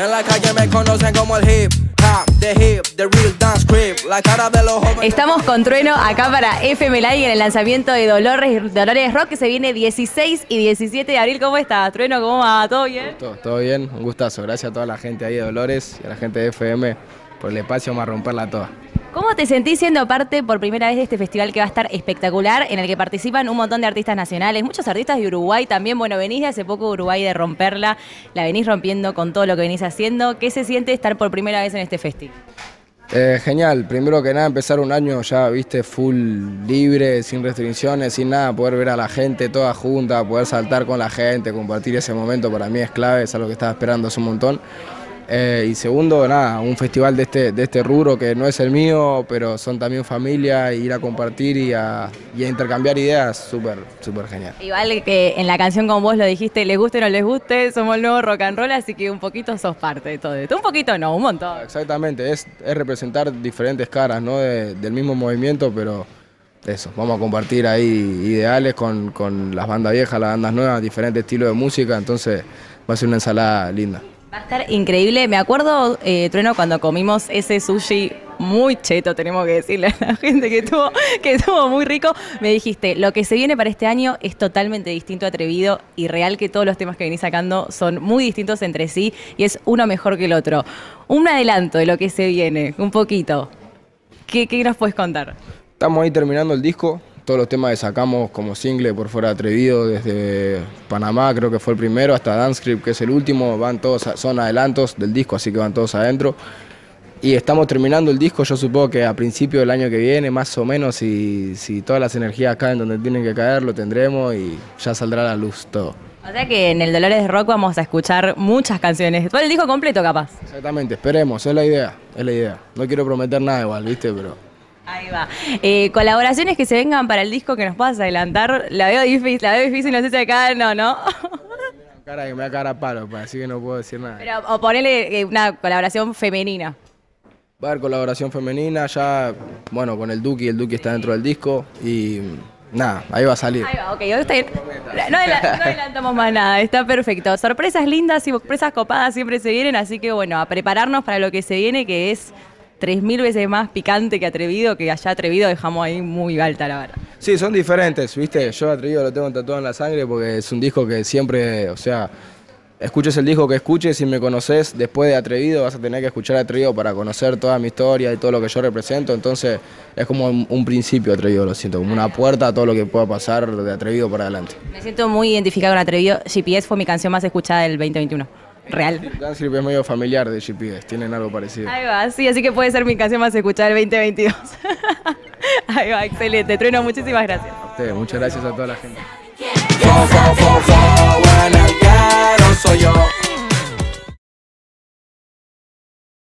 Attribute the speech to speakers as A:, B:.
A: En la calle me conocen como el hip hop, the hip, the real dance creep. La cara de los jóvenes.
B: Estamos con Trueno acá para FM Live en el lanzamiento de Dolores, Dolores Rock que se viene 16 y 17 de abril. ¿Cómo estás, Trueno? ¿Cómo va? ¿Todo bien?
C: Todo, todo bien, un gustazo. Gracias a toda la gente ahí de Dolores y a la gente de FM por el espacio, vamos a romperla toda.
B: ¿Cómo te sentís siendo parte por primera vez de este festival que va a estar espectacular, en el que participan un montón de artistas nacionales, muchos artistas de Uruguay también? Bueno, venís de hace poco Uruguay de romperla, la venís rompiendo con todo lo que venís haciendo. ¿Qué se siente estar por primera vez en este festival?
C: Eh, genial, primero que nada empezar un año ya, viste, full libre, sin restricciones, sin nada, poder ver a la gente toda junta, poder saltar con la gente, compartir ese momento para mí es clave, es algo que estaba esperando hace un montón. Eh, y segundo, nada, un festival de este, de este rubro que no es el mío, pero son también familia, ir a compartir y a, y a intercambiar ideas, súper, súper genial.
B: Igual que en la canción con vos lo dijiste, les guste o no les guste, somos el nuevo rock and roll, así que un poquito sos parte de todo esto. Un poquito no, un montón.
C: Exactamente, es, es representar diferentes caras ¿no? De- del mismo movimiento, pero eso, vamos a compartir ahí ideales con, con las bandas viejas, las bandas nuevas, diferentes estilos de música, entonces va a ser una ensalada linda.
B: Va a estar increíble. Me acuerdo, eh, Trueno, cuando comimos ese sushi muy cheto, tenemos que decirle a la gente que estuvo, que estuvo muy rico. Me dijiste, lo que se viene para este año es totalmente distinto, atrevido y real que todos los temas que venís sacando son muy distintos entre sí y es uno mejor que el otro. Un adelanto de lo que se viene, un poquito. ¿Qué, qué nos puedes contar?
C: Estamos ahí terminando el disco, todos los temas que sacamos como single por fuera atrevido, desde Panamá creo que fue el primero, hasta Dancescript que es el último, van todos, son adelantos del disco, así que van todos adentro. Y estamos terminando el disco, yo supongo que a principio del año que viene, más o menos, si, si todas las energías caen donde tienen que caer, lo tendremos y ya saldrá a la luz todo.
B: O sea que en el Dolores de Rock vamos a escuchar muchas canciones. Todo el disco completo, capaz.
C: Exactamente, esperemos, es la idea, es la idea. No quiero prometer nada igual, ¿viste? Pero
B: Ahí va. Eh, colaboraciones que se vengan para el disco que nos puedas adelantar. La veo difícil, la veo difícil, no sé si acá no, ¿no?
C: cara que me da cara a palo, pues, así que no puedo decir nada.
B: Pero, o ponele eh, una colaboración femenina.
C: Va a haber colaboración femenina, ya, bueno, con el Duki, el Duki está dentro del disco y nada, ahí va a salir.
B: Ahí va, ok. adela- no adelantamos más nada, está perfecto. Sorpresas lindas y sorpresas copadas siempre se vienen, así que bueno, a prepararnos para lo que se viene, que es 3.000 veces más picante que atrevido, que allá atrevido dejamos ahí muy alta la vara.
C: Sí, son diferentes, ¿viste? Yo atrevido lo tengo tatuado en la sangre porque es un disco que siempre, o sea, escuches el disco que escuches, si me conoces después de Atrevido vas a tener que escuchar Atrevido para conocer toda mi historia y todo lo que yo represento, entonces es como un, principio Atrevido, lo siento, como una puerta a todo lo que pueda pasar de Atrevido para adelante.
B: Me siento muy identificada con atrevido. GPS fue mi canción más escuchada del 2021. Real.
C: Dancing es medio familiar de GPS, tienen algo parecido.
B: Ahí va, sí, así que puede ser mi canción más escuchada del 2022. Ahí va, excelente. Trueno, muchísimas gracias.
C: A ustedes, muchas gracias a toda la gente.